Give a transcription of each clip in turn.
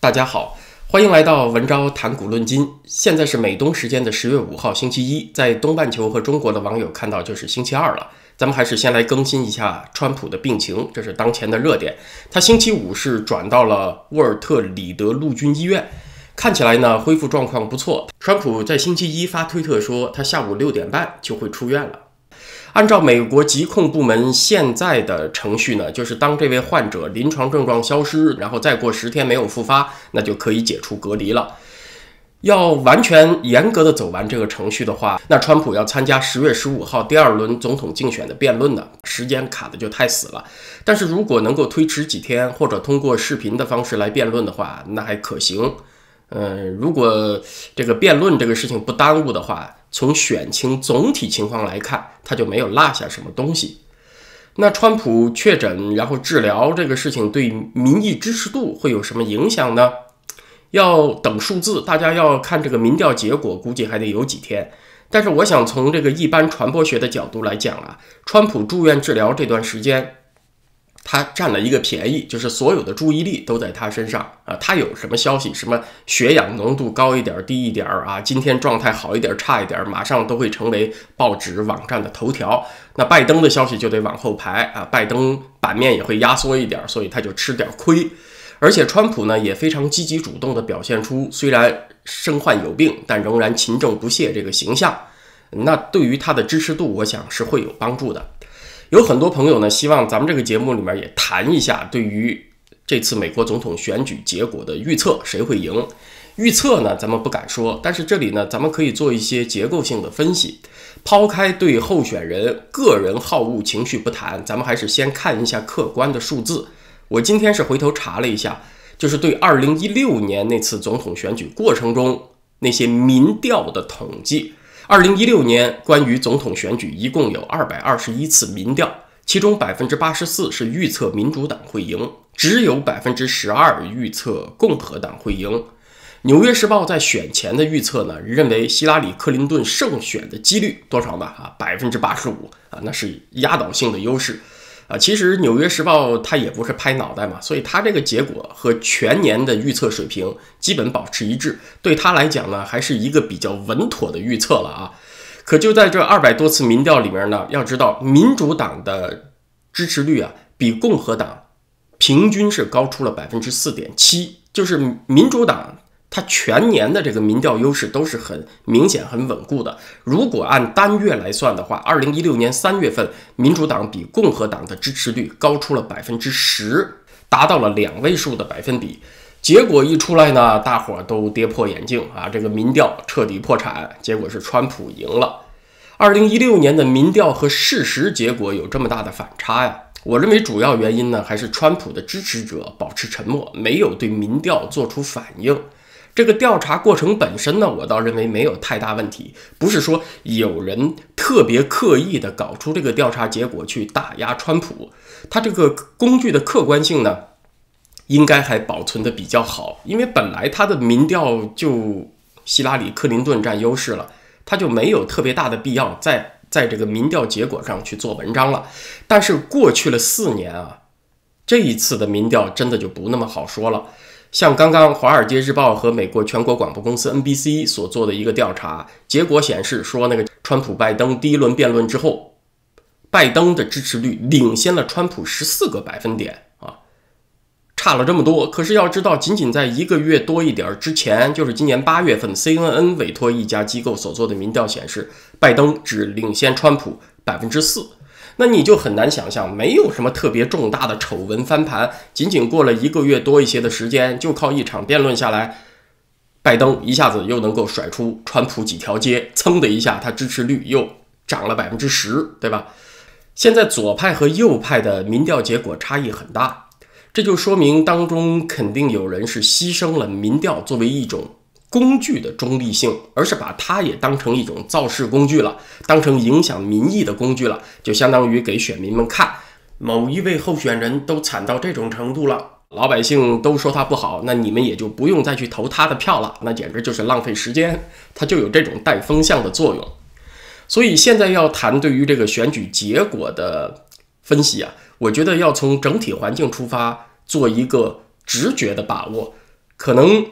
大家好，欢迎来到文昭谈古论今。现在是美东时间的十月五号星期一，在东半球和中国的网友看到就是星期二了。咱们还是先来更新一下川普的病情，这是当前的热点。他星期五是转到了沃尔特里德陆军医院，看起来呢恢复状况不错。川普在星期一发推特说，他下午六点半就会出院了。按照美国疾控部门现在的程序呢，就是当这位患者临床症状消失，然后再过十天没有复发，那就可以解除隔离了。要完全严格的走完这个程序的话，那川普要参加十月十五号第二轮总统竞选的辩论呢，时间卡的就太死了。但是如果能够推迟几天，或者通过视频的方式来辩论的话，那还可行。嗯，如果这个辩论这个事情不耽误的话。从选情总体情况来看，他就没有落下什么东西。那川普确诊然后治疗这个事情对民意支持度会有什么影响呢？要等数字，大家要看这个民调结果，估计还得有几天。但是我想从这个一般传播学的角度来讲啊，川普住院治疗这段时间。他占了一个便宜，就是所有的注意力都在他身上啊。他有什么消息，什么血氧浓度高一点、低一点啊？今天状态好一点、差一点，马上都会成为报纸、网站的头条。那拜登的消息就得往后排啊，拜登版面也会压缩一点，所以他就吃点亏。而且川普呢也非常积极主动地表现出，虽然身患有病，但仍然勤政不懈这个形象。那对于他的支持度，我想是会有帮助的。有很多朋友呢，希望咱们这个节目里面也谈一下对于这次美国总统选举结果的预测，谁会赢？预测呢，咱们不敢说，但是这里呢，咱们可以做一些结构性的分析。抛开对候选人个人好恶情绪不谈，咱们还是先看一下客观的数字。我今天是回头查了一下，就是对2016年那次总统选举过程中那些民调的统计。二零一六年关于总统选举，一共有二百二十一次民调，其中百分之八十四是预测民主党会赢，只有百分之十二预测共和党会赢。纽约时报在选前的预测呢，认为希拉里·克林顿胜选的几率多少呢？啊，百分之八十五啊，那是压倒性的优势。啊，其实《纽约时报》它也不是拍脑袋嘛，所以它这个结果和全年的预测水平基本保持一致，对他来讲呢，还是一个比较稳妥的预测了啊。可就在这二百多次民调里面呢，要知道民主党的支持率啊，比共和党平均是高出了百分之四点七，就是民主党。它全年的这个民调优势都是很明显、很稳固的。如果按单月来算的话，二零一六年三月份，民主党比共和党的支持率高出了百分之十，达到了两位数的百分比。结果一出来呢，大伙儿都跌破眼镜啊！这个民调彻底破产，结果是川普赢了。二零一六年的民调和事实结果有这么大的反差呀？我认为主要原因呢，还是川普的支持者保持沉默，没有对民调做出反应。这个调查过程本身呢，我倒认为没有太大问题，不是说有人特别刻意的搞出这个调查结果去打压川普，他这个工具的客观性呢，应该还保存的比较好，因为本来他的民调就希拉里·克林顿占优势了，他就没有特别大的必要在在这个民调结果上去做文章了。但是过去了四年啊，这一次的民调真的就不那么好说了。像刚刚《华尔街日报》和美国全国广播公司 NBC 所做的一个调查结果显示，说那个川普拜登第一轮辩论之后，拜登的支持率领先了川普十四个百分点啊，差了这么多。可是要知道，仅仅在一个月多一点之前，就是今年八月份，CNN 委托一家机构所做的民调显示，拜登只领先川普百分之四。那你就很难想象，没有什么特别重大的丑闻翻盘，仅仅过了一个月多一些的时间，就靠一场辩论下来，拜登一下子又能够甩出川普几条街，噌的一下，他支持率又涨了百分之十，对吧？现在左派和右派的民调结果差异很大，这就说明当中肯定有人是牺牲了民调作为一种。工具的中立性，而是把它也当成一种造势工具了，当成影响民意的工具了，就相当于给选民们看，某一位候选人都惨到这种程度了，老百姓都说他不好，那你们也就不用再去投他的票了，那简直就是浪费时间，它就有这种带风向的作用。所以现在要谈对于这个选举结果的分析啊，我觉得要从整体环境出发，做一个直觉的把握。可能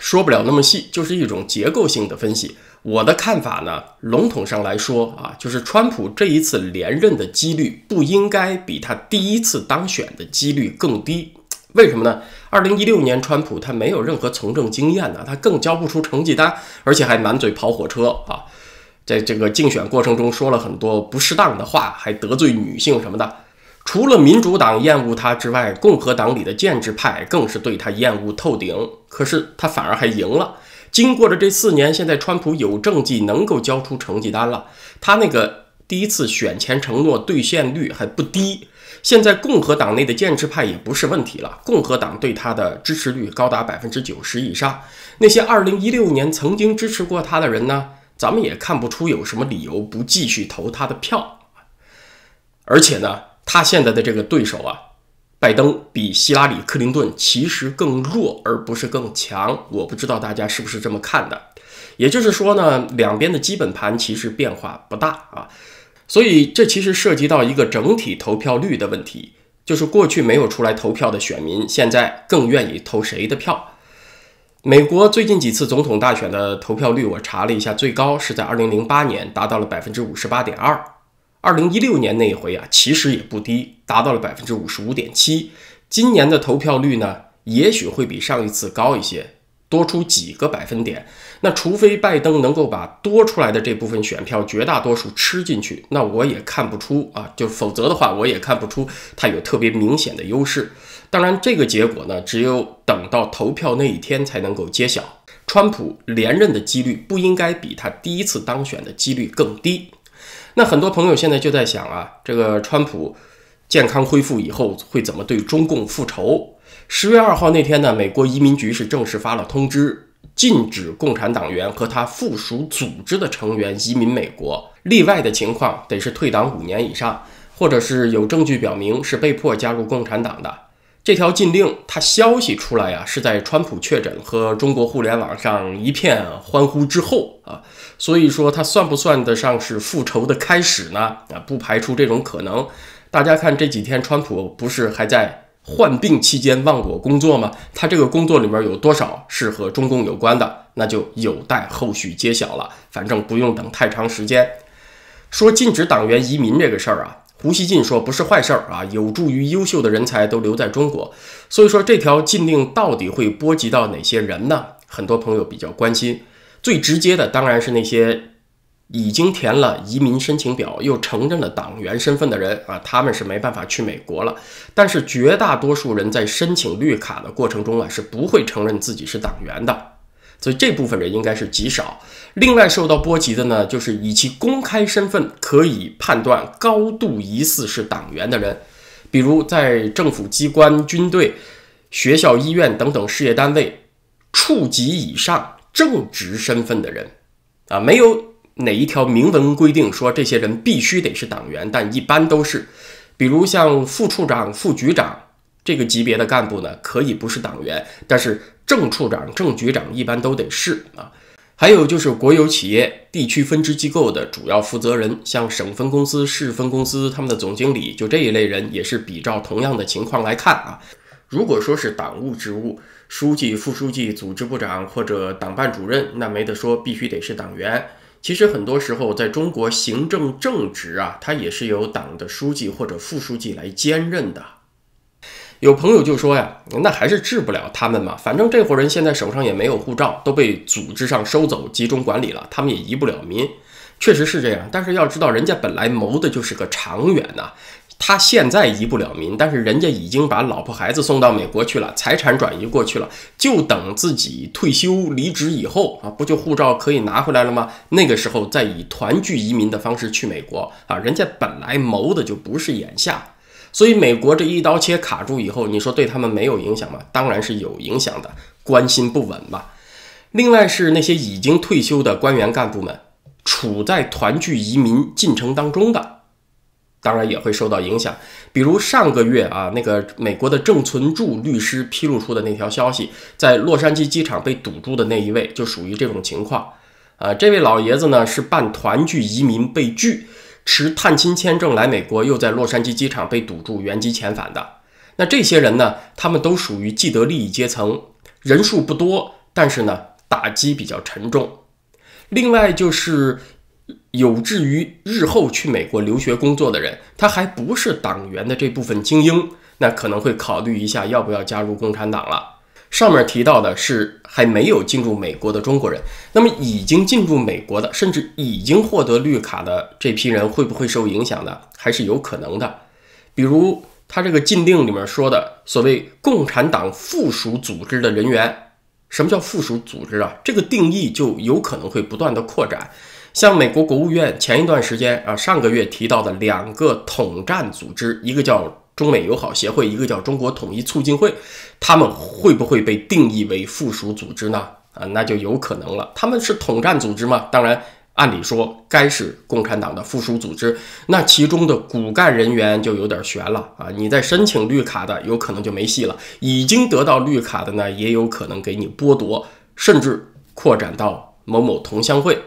说不了那么细，就是一种结构性的分析。我的看法呢，笼统上来说啊，就是川普这一次连任的几率不应该比他第一次当选的几率更低。为什么呢？二零一六年川普他没有任何从政经验呢，他更交不出成绩单，而且还满嘴跑火车啊，在这个竞选过程中说了很多不适当的话，还得罪女性什么的。除了民主党厌恶他之外，共和党里的建制派更是对他厌恶透顶。可是他反而还赢了。经过了这四年，现在川普有政绩，能够交出成绩单了。他那个第一次选前承诺兑现率还不低。现在共和党内的建制派也不是问题了，共和党对他的支持率高达百分之九十以上。那些二零一六年曾经支持过他的人呢，咱们也看不出有什么理由不继续投他的票。而且呢，他现在的这个对手啊。拜登比希拉里·克林顿其实更弱，而不是更强。我不知道大家是不是这么看的。也就是说呢，两边的基本盘其实变化不大啊。所以这其实涉及到一个整体投票率的问题，就是过去没有出来投票的选民，现在更愿意投谁的票？美国最近几次总统大选的投票率，我查了一下，最高是在2008年，达到了百分之五十八点二。二零一六年那一回啊，其实也不低，达到了百分之五十五点七。今年的投票率呢，也许会比上一次高一些，多出几个百分点。那除非拜登能够把多出来的这部分选票绝大多数吃进去，那我也看不出啊，就否则的话，我也看不出他有特别明显的优势。当然，这个结果呢，只有等到投票那一天才能够揭晓。川普连任的几率不应该比他第一次当选的几率更低。那很多朋友现在就在想啊，这个川普健康恢复以后会怎么对中共复仇？十月二号那天呢，美国移民局是正式发了通知，禁止共产党员和他附属组织的成员移民美国。例外的情况得是退党五年以上，或者是有证据表明是被迫加入共产党的。这条禁令，它消息出来呀，是在川普确诊和中国互联网上一片欢呼之后啊，所以说它算不算得上是复仇的开始呢？啊，不排除这种可能。大家看这几天，川普不是还在患病期间忘我工作吗？他这个工作里面有多少是和中共有关的？那就有待后续揭晓了。反正不用等太长时间。说禁止党员移民这个事儿啊。胡锡进说：“不是坏事儿啊，有助于优秀的人才都留在中国。所以说，这条禁令到底会波及到哪些人呢？很多朋友比较关心。最直接的当然是那些已经填了移民申请表又承认了党员身份的人啊，他们是没办法去美国了。但是绝大多数人在申请绿卡的过程中啊，是不会承认自己是党员的。”所以这部分人应该是极少。另外受到波及的呢，就是以其公开身份可以判断高度疑似是党员的人，比如在政府机关、军队、学校、医院等等事业单位处级以上正职身份的人。啊，没有哪一条明文规定说这些人必须得是党员，但一般都是。比如像副处长、副局长。这个级别的干部呢，可以不是党员，但是正处长、正局长一般都得是啊。还有就是国有企业、地区分支机构的主要负责人，像省分公司、市分公司，他们的总经理，就这一类人也是比照同样的情况来看啊。如果说是党务职务，书记、副书记、组织部长或者党办主任，那没得说，必须得是党员。其实很多时候，在中国行政正职啊，它也是由党的书记或者副书记来兼任的。有朋友就说呀，那还是治不了他们嘛，反正这伙人现在手上也没有护照，都被组织上收走集中管理了，他们也移不了民。确实是这样，但是要知道，人家本来谋的就是个长远呐。他现在移不了民，但是人家已经把老婆孩子送到美国去了，财产转移过去了，就等自己退休离职以后啊，不就护照可以拿回来了吗？那个时候再以团聚移民的方式去美国啊，人家本来谋的就不是眼下。所以美国这一刀切卡住以后，你说对他们没有影响吗？当然是有影响的，关心不稳嘛。另外是那些已经退休的官员干部们，处在团聚移民进程当中的，当然也会受到影响。比如上个月啊，那个美国的郑存柱律师披露出的那条消息，在洛杉矶机场被堵住的那一位，就属于这种情况。啊，这位老爷子呢是办团聚移民被拒。持探亲签证来美国，又在洛杉矶机场被堵住，原机遣返的。那这些人呢？他们都属于既得利益阶层，人数不多，但是呢，打击比较沉重。另外就是有志于日后去美国留学工作的人，他还不是党员的这部分精英，那可能会考虑一下要不要加入共产党了。上面提到的是还没有进入美国的中国人，那么已经进入美国的，甚至已经获得绿卡的这批人会不会受影响呢？还是有可能的。比如他这个禁令里面说的所谓共产党附属组织的人员，什么叫附属组织啊？这个定义就有可能会不断的扩展。像美国国务院前一段时间啊，上个月提到的两个统战组织，一个叫。中美友好协会，一个叫中国统一促进会，他们会不会被定义为附属组织呢？啊，那就有可能了。他们是统战组织吗？当然，按理说该是共产党的附属组织。那其中的骨干人员就有点悬了啊！你在申请绿卡的，有可能就没戏了；已经得到绿卡的呢，也有可能给你剥夺，甚至扩展到某某同乡会。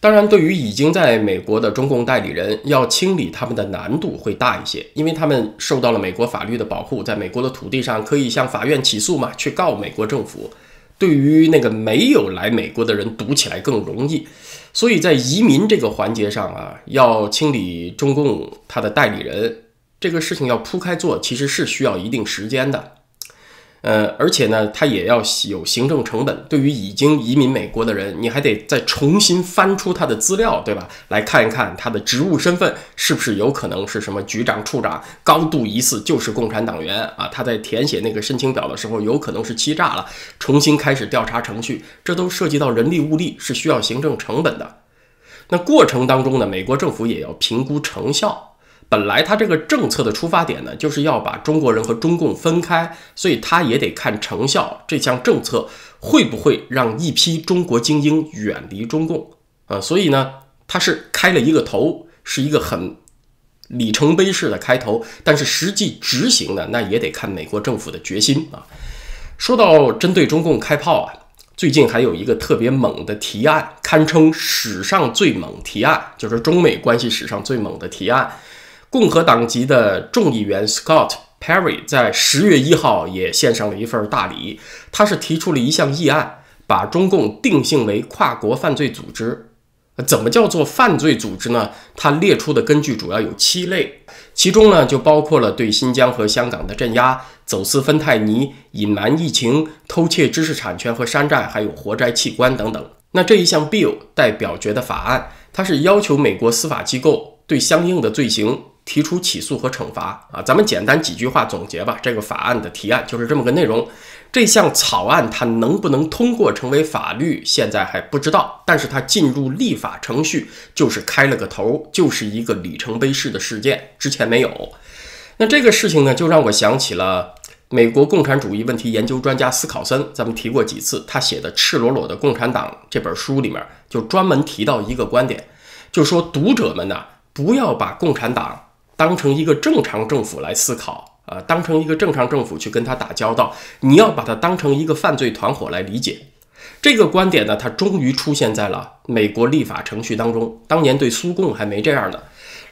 当然，对于已经在美国的中共代理人，要清理他们的难度会大一些，因为他们受到了美国法律的保护，在美国的土地上可以向法院起诉嘛，去告美国政府。对于那个没有来美国的人，读起来更容易。所以在移民这个环节上啊，要清理中共他的代理人，这个事情要铺开做，其实是需要一定时间的。呃，而且呢，它也要有行政成本。对于已经移民美国的人，你还得再重新翻出他的资料，对吧？来看一看他的职务身份是不是有可能是什么局长、处长，高度疑似就是共产党员啊？他在填写那个申请表的时候，有可能是欺诈了，重新开始调查程序，这都涉及到人力物力，是需要行政成本的。那过程当中呢，美国政府也要评估成效。本来他这个政策的出发点呢，就是要把中国人和中共分开，所以他也得看成效。这项政策会不会让一批中国精英远离中共啊？所以呢，他是开了一个头，是一个很里程碑式的开头。但是实际执行呢，那也得看美国政府的决心啊。说到针对中共开炮啊，最近还有一个特别猛的提案，堪称史上最猛提案，就是中美关系史上最猛的提案。共和党籍的众议员 Scott Perry 在十月一号也献上了一份大礼。他是提出了一项议案，把中共定性为跨国犯罪组织。怎么叫做犯罪组织呢？他列出的根据主要有七类，其中呢就包括了对新疆和香港的镇压、走私芬太尼、隐瞒疫情、偷窃知识产权和山寨，还有活摘器官等等。那这一项 bill 待表决的法案，它是要求美国司法机构对相应的罪行。提出起诉和惩罚啊，咱们简单几句话总结吧。这个法案的提案就是这么个内容。这项草案它能不能通过成为法律，现在还不知道。但是它进入立法程序，就是开了个头，就是一个里程碑式的事件，之前没有。那这个事情呢，就让我想起了美国共产主义问题研究专家斯考森，咱们提过几次，他写的《赤裸裸的共产党》这本书里面就专门提到一个观点，就说读者们呢，不要把共产党。当成一个正常政府来思考啊，当成一个正常政府去跟他打交道，你要把它当成一个犯罪团伙来理解。这个观点呢，它终于出现在了美国立法程序当中。当年对苏共还没这样呢。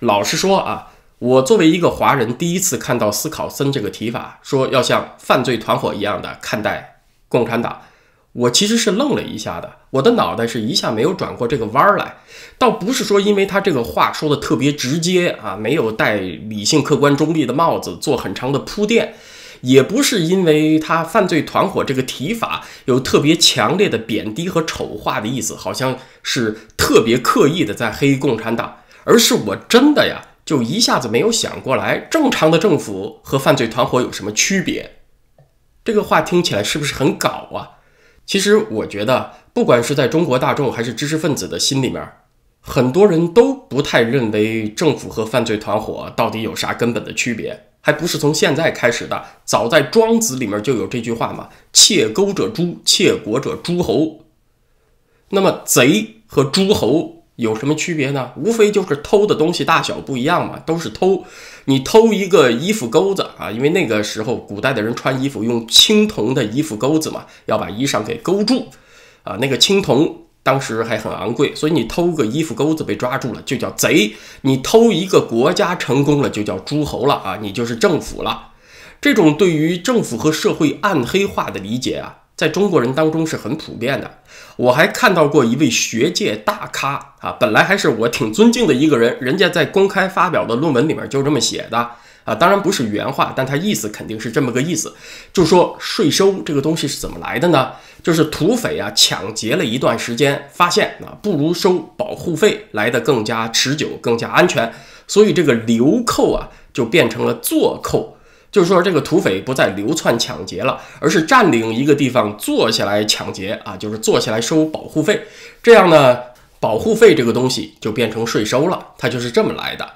老实说啊，我作为一个华人，第一次看到斯考森这个提法，说要像犯罪团伙一样的看待共产党。我其实是愣了一下的，我的脑袋是一下没有转过这个弯儿来，倒不是说因为他这个话说的特别直接啊，没有戴理性、客观、中立的帽子做很长的铺垫，也不是因为他犯罪团伙这个提法有特别强烈的贬低和丑化的意思，好像是特别刻意的在黑共产党，而是我真的呀，就一下子没有想过来，正常的政府和犯罪团伙有什么区别？这个话听起来是不是很搞啊？其实我觉得，不管是在中国大众还是知识分子的心里面，很多人都不太认为政府和犯罪团伙到底有啥根本的区别，还不是从现在开始的。早在《庄子》里面就有这句话嘛：“窃钩者诛，窃国者诸侯。”那么，贼和诸侯。有什么区别呢？无非就是偷的东西大小不一样嘛，都是偷。你偷一个衣服钩子啊，因为那个时候古代的人穿衣服用青铜的衣服钩子嘛，要把衣裳给勾住啊。那个青铜当时还很昂贵，所以你偷个衣服钩子被抓住了就叫贼。你偷一个国家成功了就叫诸侯了啊，你就是政府了。这种对于政府和社会暗黑化的理解啊，在中国人当中是很普遍的。我还看到过一位学界大咖啊，本来还是我挺尊敬的一个人，人家在公开发表的论文里面就这么写的啊，当然不是原话，但他意思肯定是这么个意思，就说税收这个东西是怎么来的呢？就是土匪啊抢劫了一段时间，发现啊不如收保护费来的更加持久、更加安全，所以这个流扣啊就变成了坐扣。就是说，这个土匪不再流窜抢劫了，而是占领一个地方坐下来抢劫啊，就是坐下来收保护费。这样呢，保护费这个东西就变成税收了，它就是这么来的。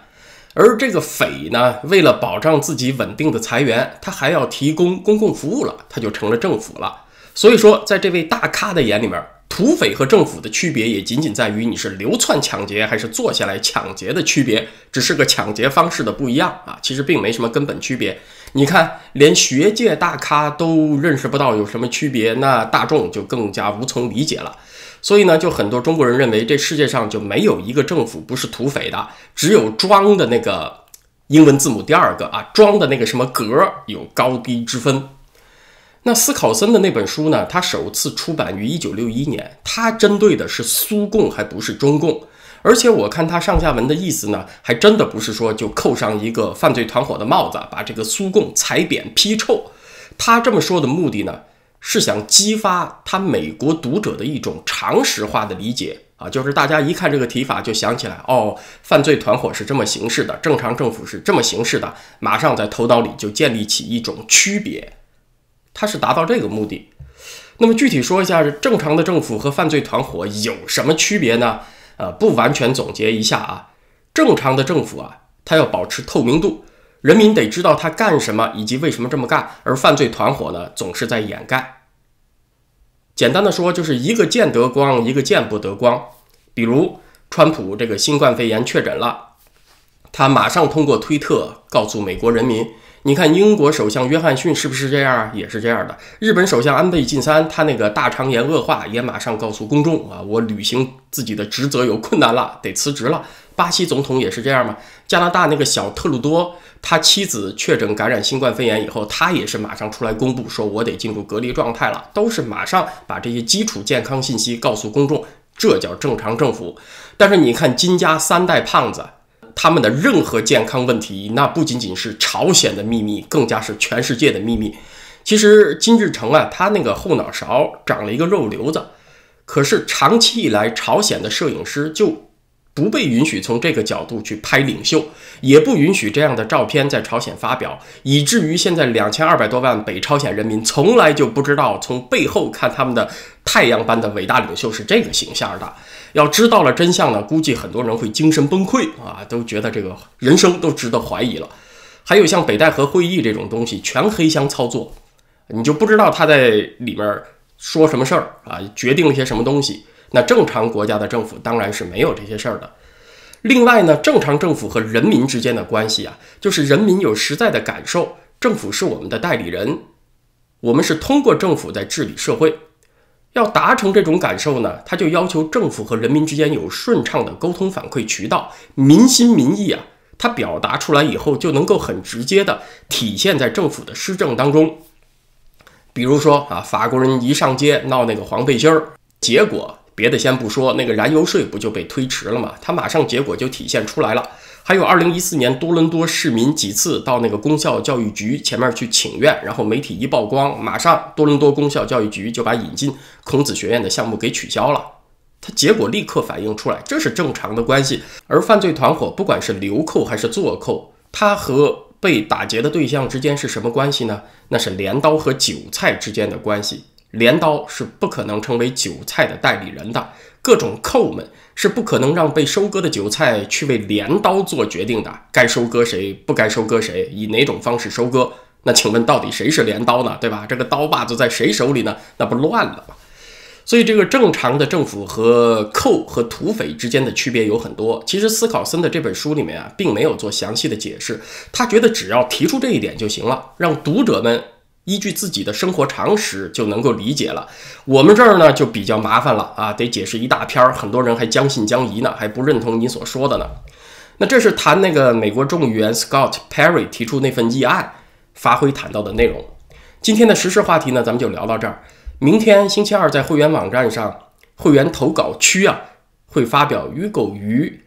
而这个匪呢，为了保障自己稳定的财源，他还要提供公共服务了，他就成了政府了。所以说，在这位大咖的眼里面。土匪和政府的区别也仅仅在于你是流窜抢劫还是坐下来抢劫的区别，只是个抢劫方式的不一样啊，其实并没什么根本区别。你看，连学界大咖都认识不到有什么区别，那大众就更加无从理解了。所以呢，就很多中国人认为这世界上就没有一个政府不是土匪的，只有装的那个英文字母第二个啊，装的那个什么格有高低之分。那斯考森的那本书呢？他首次出版于一九六一年，他针对的是苏共，还不是中共。而且我看他上下文的意思呢，还真的不是说就扣上一个犯罪团伙的帽子，把这个苏共踩扁批臭。他这么说的目的呢，是想激发他美国读者的一种常识化的理解啊，就是大家一看这个提法就想起来，哦，犯罪团伙是这么行事的，正常政府是这么行事的，马上在头脑里就建立起一种区别。他是达到这个目的。那么具体说一下，正常的政府和犯罪团伙有什么区别呢？呃，不完全总结一下啊。正常的政府啊，它要保持透明度，人民得知道他干什么以及为什么这么干。而犯罪团伙呢，总是在掩盖。简单的说，就是一个见得光，一个见不得光。比如，川普这个新冠肺炎确诊了，他马上通过推特告诉美国人民。你看，英国首相约翰逊是不是这样啊？也是这样的。日本首相安倍晋三，他那个大肠炎恶化，也马上告诉公众啊，我履行自己的职责有困难了，得辞职了。巴西总统也是这样吗？加拿大那个小特鲁多，他妻子确诊感染新冠肺炎以后，他也是马上出来公布，说我得进入隔离状态了。都是马上把这些基础健康信息告诉公众，这叫正常政府。但是你看金家三代胖子。他们的任何健康问题，那不仅仅是朝鲜的秘密，更加是全世界的秘密。其实金日成啊，他那个后脑勺长了一个肉瘤子，可是长期以来，朝鲜的摄影师就。不被允许从这个角度去拍领袖，也不允许这样的照片在朝鲜发表，以至于现在两千二百多万北朝鲜人民从来就不知道从背后看他们的太阳般的伟大领袖是这个形象的。要知道了真相呢，估计很多人会精神崩溃啊，都觉得这个人生都值得怀疑了。还有像北戴河会议这种东西，全黑箱操作，你就不知道他在里面说什么事儿啊，决定了些什么东西。那正常国家的政府当然是没有这些事儿的。另外呢，正常政府和人民之间的关系啊，就是人民有实在的感受，政府是我们的代理人，我们是通过政府在治理社会。要达成这种感受呢，他就要求政府和人民之间有顺畅的沟通反馈渠道，民心民意啊，它表达出来以后就能够很直接的体现在政府的施政当中。比如说啊，法国人一上街闹那个黄背心儿，结果。别的先不说，那个燃油税不就被推迟了吗？它马上结果就体现出来了。还有二零一四年多伦多市民几次到那个公校教育局前面去请愿，然后媒体一曝光，马上多伦多公校教育局就把引进孔子学院的项目给取消了。它结果立刻反映出来，这是正常的关系。而犯罪团伙不管是流寇还是坐寇，它和被打劫的对象之间是什么关系呢？那是镰刀和韭菜之间的关系。镰刀是不可能成为韭菜的代理人的，各种寇们是不可能让被收割的韭菜去为镰刀做决定的，该收割谁，不该收割谁，以哪种方式收割？那请问到底谁是镰刀呢？对吧？这个刀把子在谁手里呢？那不乱了吗？所以这个正常的政府和寇和土匪之间的区别有很多。其实斯考森的这本书里面啊，并没有做详细的解释，他觉得只要提出这一点就行了，让读者们。依据自己的生活常识就能够理解了。我们这儿呢就比较麻烦了啊，得解释一大篇儿，很多人还将信将疑呢，还不认同你所说的呢。那这是谈那个美国众议员 Scott Perry 提出那份议案发挥谈到的内容。今天的时事话题呢，咱们就聊到这儿。明天星期二在会员网站上，会员投稿区啊，会发表于狗鱼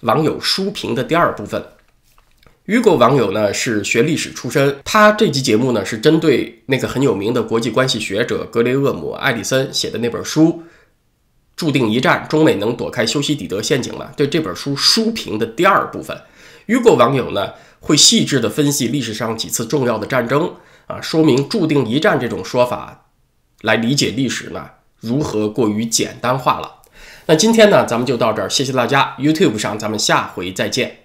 网友书评的第二部分。雨果网友呢是学历史出身，他这期节目呢是针对那个很有名的国际关系学者格雷厄姆·艾里森写的那本书《注定一战：中美能躲开修昔底德陷阱吗》？对这本书书评的第二部分，雨果网友呢会细致的分析历史上几次重要的战争啊，说明“注定一战”这种说法来理解历史呢如何过于简单化了。那今天呢咱们就到这儿，谢谢大家。YouTube 上咱们下回再见。